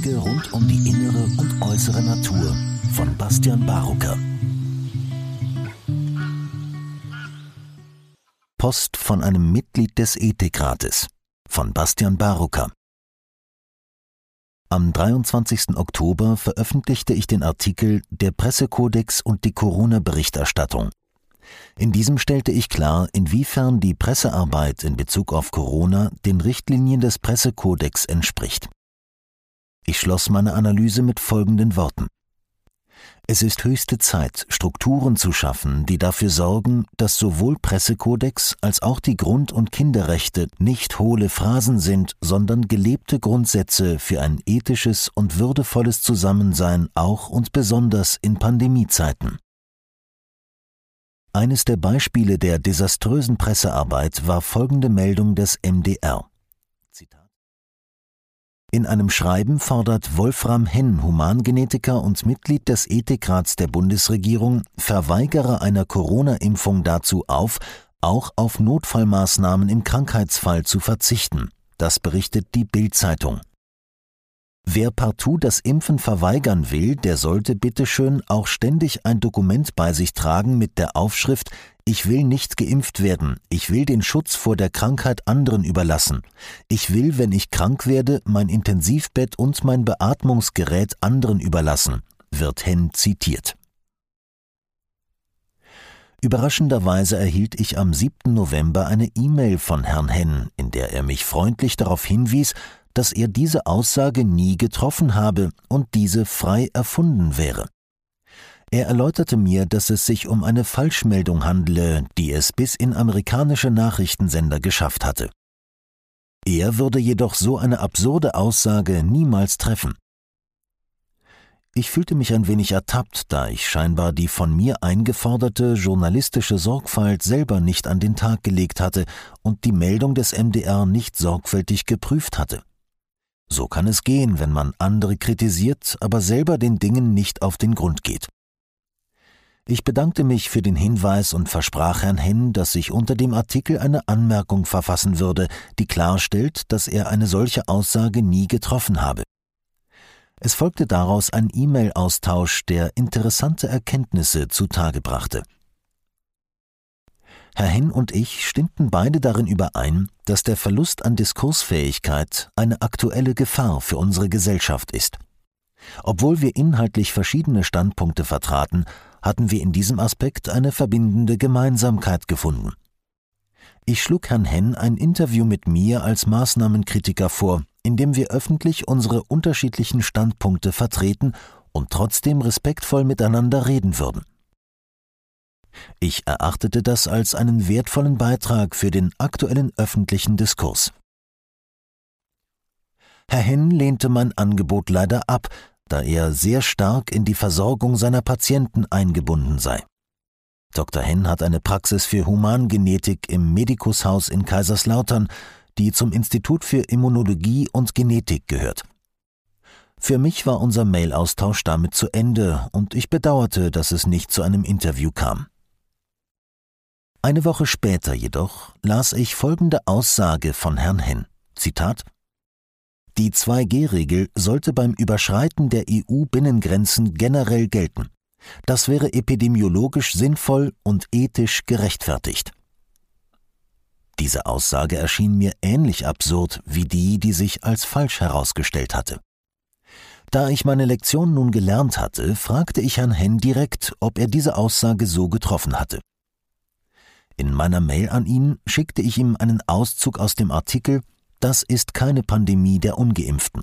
Beiträge rund um die innere und äußere Natur von Bastian Barucker. Post von einem Mitglied des Ethikrates von Bastian Barucker. Am 23. Oktober veröffentlichte ich den Artikel Der Pressekodex und die Corona-Berichterstattung. In diesem stellte ich klar, inwiefern die Pressearbeit in Bezug auf Corona den Richtlinien des Pressekodex entspricht. Ich schloss meine Analyse mit folgenden Worten. Es ist höchste Zeit, Strukturen zu schaffen, die dafür sorgen, dass sowohl Pressekodex als auch die Grund- und Kinderrechte nicht hohle Phrasen sind, sondern gelebte Grundsätze für ein ethisches und würdevolles Zusammensein auch und besonders in Pandemiezeiten. Eines der Beispiele der desaströsen Pressearbeit war folgende Meldung des MDR. In einem Schreiben fordert Wolfram Henn, Humangenetiker und Mitglied des Ethikrats der Bundesregierung, Verweigerer einer Corona-Impfung dazu auf, auch auf Notfallmaßnahmen im Krankheitsfall zu verzichten. Das berichtet die Bild-Zeitung. Wer partout das Impfen verweigern will, der sollte bitteschön auch ständig ein Dokument bei sich tragen mit der Aufschrift Ich will nicht geimpft werden, ich will den Schutz vor der Krankheit anderen überlassen. Ich will, wenn ich krank werde, mein Intensivbett und mein Beatmungsgerät anderen überlassen, wird Henn zitiert. Überraschenderweise erhielt ich am 7. November eine E-Mail von Herrn Henn, in der er mich freundlich darauf hinwies, dass er diese Aussage nie getroffen habe und diese frei erfunden wäre. Er erläuterte mir, dass es sich um eine Falschmeldung handle, die es bis in amerikanische Nachrichtensender geschafft hatte. Er würde jedoch so eine absurde Aussage niemals treffen. Ich fühlte mich ein wenig ertappt, da ich scheinbar die von mir eingeforderte journalistische Sorgfalt selber nicht an den Tag gelegt hatte und die Meldung des MDR nicht sorgfältig geprüft hatte. So kann es gehen, wenn man andere kritisiert, aber selber den Dingen nicht auf den Grund geht. Ich bedankte mich für den Hinweis und versprach Herrn Henn, dass ich unter dem Artikel eine Anmerkung verfassen würde, die klarstellt, dass er eine solche Aussage nie getroffen habe. Es folgte daraus ein E-Mail-Austausch, der interessante Erkenntnisse zutage brachte. Herr Henn und ich stimmten beide darin überein, dass der Verlust an Diskursfähigkeit eine aktuelle Gefahr für unsere Gesellschaft ist. Obwohl wir inhaltlich verschiedene Standpunkte vertraten, hatten wir in diesem Aspekt eine verbindende Gemeinsamkeit gefunden. Ich schlug Herrn Henn ein Interview mit mir als Maßnahmenkritiker vor, in dem wir öffentlich unsere unterschiedlichen Standpunkte vertreten und trotzdem respektvoll miteinander reden würden. Ich erachtete das als einen wertvollen Beitrag für den aktuellen öffentlichen Diskurs. Herr Henn lehnte mein Angebot leider ab, da er sehr stark in die Versorgung seiner Patienten eingebunden sei. Dr. Henn hat eine Praxis für Humangenetik im Medikushaus in Kaiserslautern, die zum Institut für Immunologie und Genetik gehört. Für mich war unser Mailaustausch damit zu Ende und ich bedauerte, dass es nicht zu einem Interview kam. Eine Woche später jedoch las ich folgende Aussage von Herrn Henn. Zitat Die 2G-Regel sollte beim Überschreiten der EU-Binnengrenzen generell gelten. Das wäre epidemiologisch sinnvoll und ethisch gerechtfertigt. Diese Aussage erschien mir ähnlich absurd wie die, die sich als falsch herausgestellt hatte. Da ich meine Lektion nun gelernt hatte, fragte ich Herrn Henn direkt, ob er diese Aussage so getroffen hatte. In meiner Mail an ihn schickte ich ihm einen Auszug aus dem Artikel Das ist keine Pandemie der ungeimpften.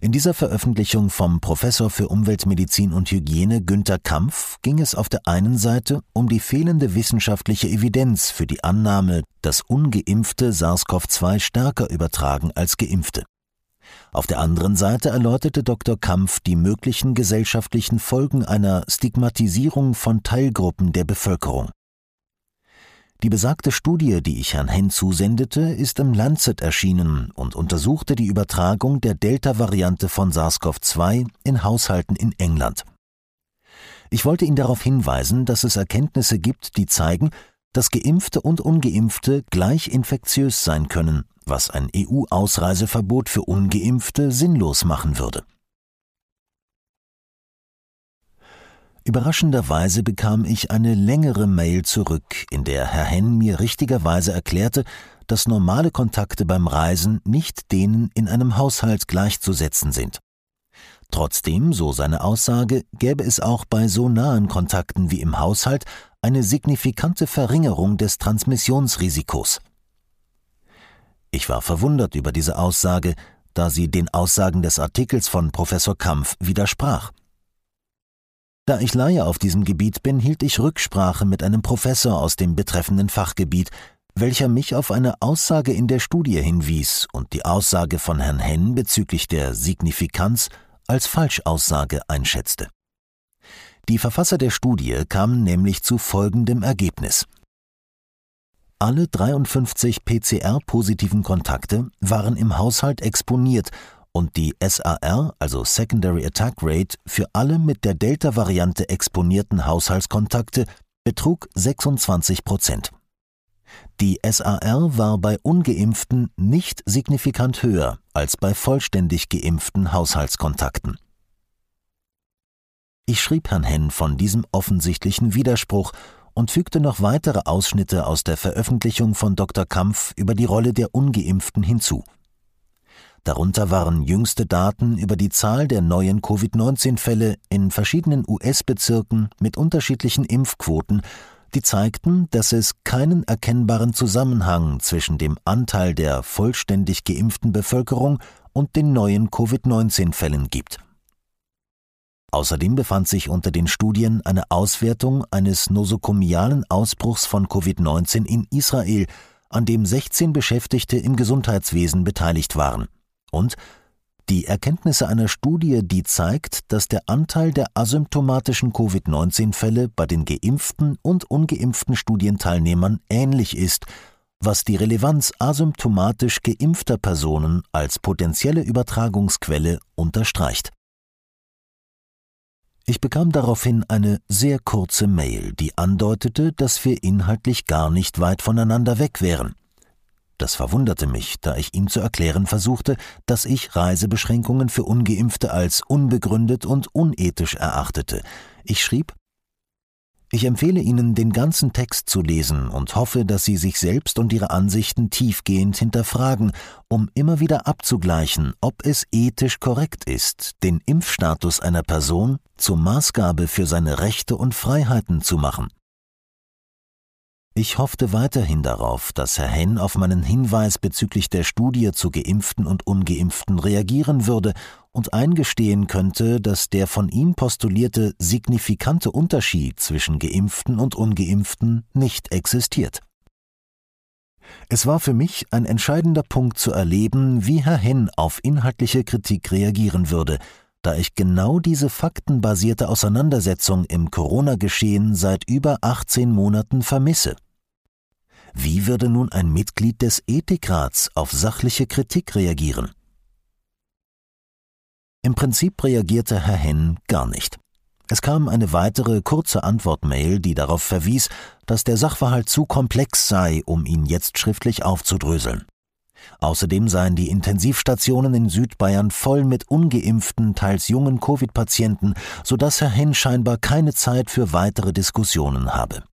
In dieser Veröffentlichung vom Professor für Umweltmedizin und Hygiene Günter Kampf ging es auf der einen Seite um die fehlende wissenschaftliche Evidenz für die Annahme, dass ungeimpfte SARS-CoV-2 stärker übertragen als geimpfte. Auf der anderen Seite erläuterte Dr. Kampf die möglichen gesellschaftlichen Folgen einer Stigmatisierung von Teilgruppen der Bevölkerung. Die besagte Studie, die ich Herrn Henn zusendete, ist im Lancet erschienen und untersuchte die Übertragung der Delta-Variante von SARS-CoV-2 in Haushalten in England. Ich wollte ihn darauf hinweisen, dass es Erkenntnisse gibt, die zeigen, dass Geimpfte und Ungeimpfte gleich infektiös sein können, was ein EU-Ausreiseverbot für ungeimpfte sinnlos machen würde. Überraschenderweise bekam ich eine längere Mail zurück, in der Herr Henn mir richtigerweise erklärte, dass normale Kontakte beim Reisen nicht denen in einem Haushalt gleichzusetzen sind. Trotzdem, so seine Aussage, gäbe es auch bei so nahen Kontakten wie im Haushalt eine signifikante Verringerung des Transmissionsrisikos. Ich war verwundert über diese Aussage, da sie den Aussagen des Artikels von Professor Kampf widersprach. Da ich Laie auf diesem Gebiet bin, hielt ich Rücksprache mit einem Professor aus dem betreffenden Fachgebiet, welcher mich auf eine Aussage in der Studie hinwies und die Aussage von Herrn Henn bezüglich der Signifikanz als Falschaussage einschätzte. Die Verfasser der Studie kamen nämlich zu folgendem Ergebnis. Alle 53 PCR-positiven Kontakte waren im Haushalt exponiert und die SAR, also Secondary Attack Rate, für alle mit der Delta-Variante exponierten Haushaltskontakte betrug 26 Prozent. Die SAR war bei ungeimpften nicht signifikant höher als bei vollständig geimpften Haushaltskontakten. Ich schrieb Herrn Henn von diesem offensichtlichen Widerspruch und fügte noch weitere Ausschnitte aus der Veröffentlichung von Dr. Kampf über die Rolle der ungeimpften hinzu. Darunter waren jüngste Daten über die Zahl der neuen Covid-19-Fälle in verschiedenen US-Bezirken mit unterschiedlichen Impfquoten, die zeigten, dass es keinen erkennbaren Zusammenhang zwischen dem Anteil der vollständig geimpften Bevölkerung und den neuen Covid-19-Fällen gibt. Außerdem befand sich unter den Studien eine Auswertung eines nosokomialen Ausbruchs von Covid-19 in Israel, an dem 16 Beschäftigte im Gesundheitswesen beteiligt waren und die Erkenntnisse einer Studie, die zeigt, dass der Anteil der asymptomatischen Covid-19-Fälle bei den geimpften und ungeimpften Studienteilnehmern ähnlich ist, was die Relevanz asymptomatisch geimpfter Personen als potenzielle Übertragungsquelle unterstreicht. Ich bekam daraufhin eine sehr kurze Mail, die andeutete, dass wir inhaltlich gar nicht weit voneinander weg wären. Das verwunderte mich, da ich ihm zu erklären versuchte, dass ich Reisebeschränkungen für ungeimpfte als unbegründet und unethisch erachtete. Ich schrieb Ich empfehle Ihnen, den ganzen Text zu lesen und hoffe, dass Sie sich selbst und Ihre Ansichten tiefgehend hinterfragen, um immer wieder abzugleichen, ob es ethisch korrekt ist, den Impfstatus einer Person zur Maßgabe für seine Rechte und Freiheiten zu machen. Ich hoffte weiterhin darauf, dass Herr Henn auf meinen Hinweis bezüglich der Studie zu Geimpften und Ungeimpften reagieren würde und eingestehen könnte, dass der von ihm postulierte signifikante Unterschied zwischen Geimpften und Ungeimpften nicht existiert. Es war für mich ein entscheidender Punkt zu erleben, wie Herr Henn auf inhaltliche Kritik reagieren würde, da ich genau diese faktenbasierte Auseinandersetzung im Corona-Geschehen seit über 18 Monaten vermisse. Wie würde nun ein Mitglied des Ethikrats auf sachliche Kritik reagieren? Im Prinzip reagierte Herr Henn gar nicht. Es kam eine weitere kurze Antwortmail, die darauf verwies, dass der Sachverhalt zu komplex sei, um ihn jetzt schriftlich aufzudröseln. Außerdem seien die Intensivstationen in Südbayern voll mit ungeimpften, teils jungen Covid-Patienten, so dass Herr Henn scheinbar keine Zeit für weitere Diskussionen habe.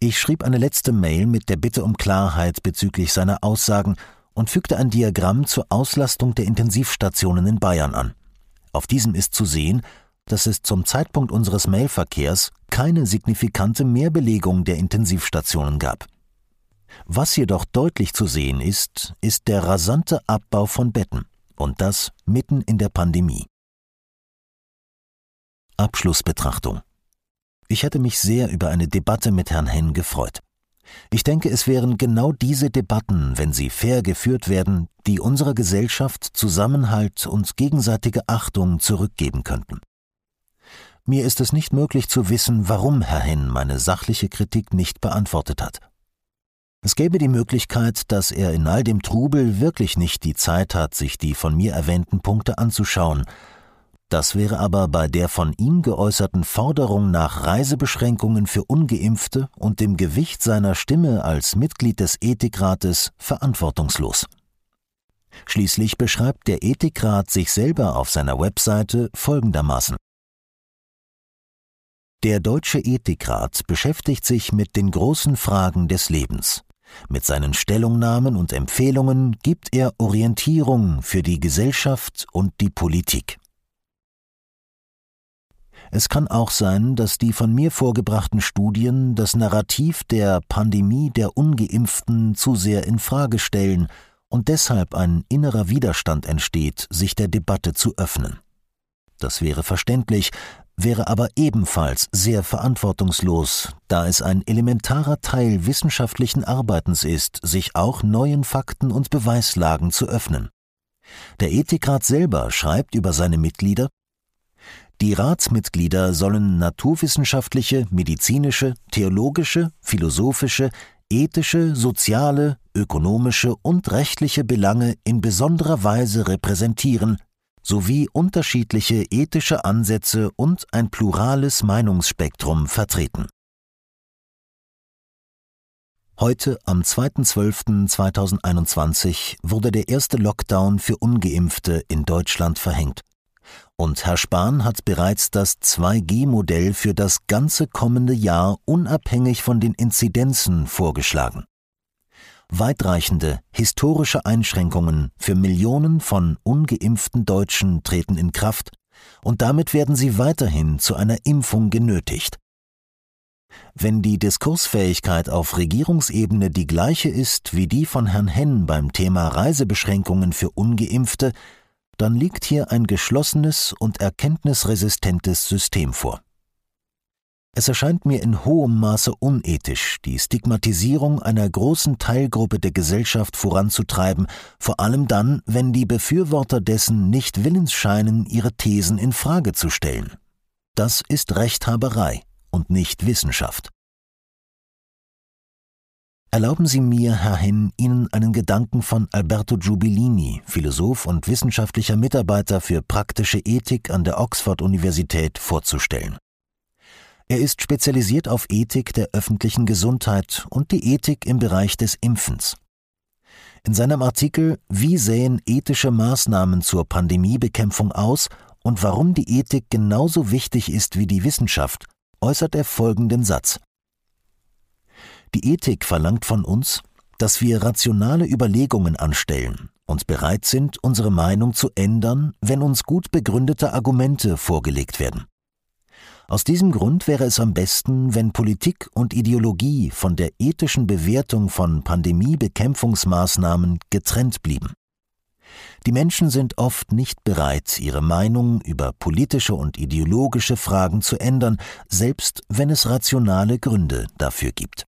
Ich schrieb eine letzte Mail mit der Bitte um Klarheit bezüglich seiner Aussagen und fügte ein Diagramm zur Auslastung der Intensivstationen in Bayern an. Auf diesem ist zu sehen, dass es zum Zeitpunkt unseres Mailverkehrs keine signifikante Mehrbelegung der Intensivstationen gab. Was jedoch deutlich zu sehen ist, ist der rasante Abbau von Betten, und das mitten in der Pandemie. Abschlussbetrachtung ich hätte mich sehr über eine Debatte mit Herrn Henn gefreut. Ich denke, es wären genau diese Debatten, wenn sie fair geführt werden, die unserer Gesellschaft Zusammenhalt und gegenseitige Achtung zurückgeben könnten. Mir ist es nicht möglich zu wissen, warum Herr Henn meine sachliche Kritik nicht beantwortet hat. Es gäbe die Möglichkeit, dass er in all dem Trubel wirklich nicht die Zeit hat, sich die von mir erwähnten Punkte anzuschauen, Das wäre aber bei der von ihm geäußerten Forderung nach Reisebeschränkungen für ungeimpfte und dem Gewicht seiner Stimme als Mitglied des Ethikrates verantwortungslos. Schließlich beschreibt der Ethikrat sich selber auf seiner Webseite folgendermaßen Der Deutsche Ethikrat beschäftigt sich mit den großen Fragen des Lebens. Mit seinen Stellungnahmen und Empfehlungen gibt er Orientierung für die Gesellschaft und die Politik. Es kann auch sein, dass die von mir vorgebrachten Studien das Narrativ der Pandemie der ungeimpften zu sehr in Frage stellen und deshalb ein innerer Widerstand entsteht, sich der Debatte zu öffnen. Das wäre verständlich, wäre aber ebenfalls sehr verantwortungslos, da es ein elementarer Teil wissenschaftlichen Arbeitens ist, sich auch neuen Fakten und Beweislagen zu öffnen. Der Ethikrat selber schreibt über seine Mitglieder Die Ratsmitglieder sollen naturwissenschaftliche, medizinische, theologische, philosophische, ethische, soziale, ökonomische und rechtliche Belange in besonderer Weise repräsentieren sowie unterschiedliche ethische Ansätze und ein plurales Meinungsspektrum vertreten. Heute, am 2.12.2021, wurde der erste Lockdown für ungeimpfte in Deutschland verhängt. Und Herr Spahn hat bereits das 2G-Modell für das ganze kommende Jahr unabhängig von den Inzidenzen vorgeschlagen. Weitreichende historische Einschränkungen für Millionen von ungeimpften Deutschen treten in Kraft, und damit werden sie weiterhin zu einer Impfung genötigt. Wenn die Diskursfähigkeit auf Regierungsebene die gleiche ist wie die von Herrn Henn beim Thema Reisebeschränkungen für ungeimpfte, dann liegt hier ein geschlossenes und erkenntnisresistentes System vor. Es erscheint mir in hohem Maße unethisch, die Stigmatisierung einer großen Teilgruppe der Gesellschaft voranzutreiben, vor allem dann, wenn die Befürworter dessen nicht willens scheinen, ihre Thesen in Frage zu stellen. Das ist Rechthaberei und nicht Wissenschaft. Erlauben Sie mir, Herr Henn, Ihnen einen Gedanken von Alberto Giubilini, Philosoph und wissenschaftlicher Mitarbeiter für praktische Ethik an der Oxford-Universität, vorzustellen. Er ist spezialisiert auf Ethik der öffentlichen Gesundheit und die Ethik im Bereich des Impfens. In seinem Artikel Wie sähen ethische Maßnahmen zur Pandemiebekämpfung aus und warum die Ethik genauso wichtig ist wie die Wissenschaft, äußert er folgenden Satz. Die Ethik verlangt von uns, dass wir rationale Überlegungen anstellen und bereit sind, unsere Meinung zu ändern, wenn uns gut begründete Argumente vorgelegt werden. Aus diesem Grund wäre es am besten, wenn Politik und Ideologie von der ethischen Bewertung von Pandemiebekämpfungsmaßnahmen getrennt blieben. Die Menschen sind oft nicht bereit, ihre Meinung über politische und ideologische Fragen zu ändern, selbst wenn es rationale Gründe dafür gibt.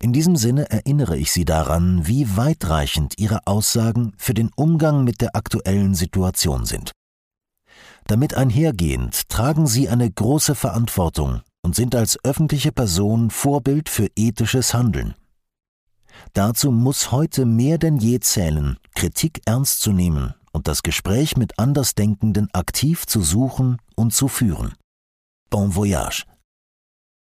In diesem Sinne erinnere ich Sie daran, wie weitreichend Ihre Aussagen für den Umgang mit der aktuellen Situation sind. Damit einhergehend tragen sie eine große Verantwortung und sind als öffentliche Person Vorbild für ethisches Handeln. Dazu muss heute mehr denn je zählen, Kritik ernst zu nehmen und das Gespräch mit Andersdenkenden aktiv zu suchen und zu führen. Bon voyage!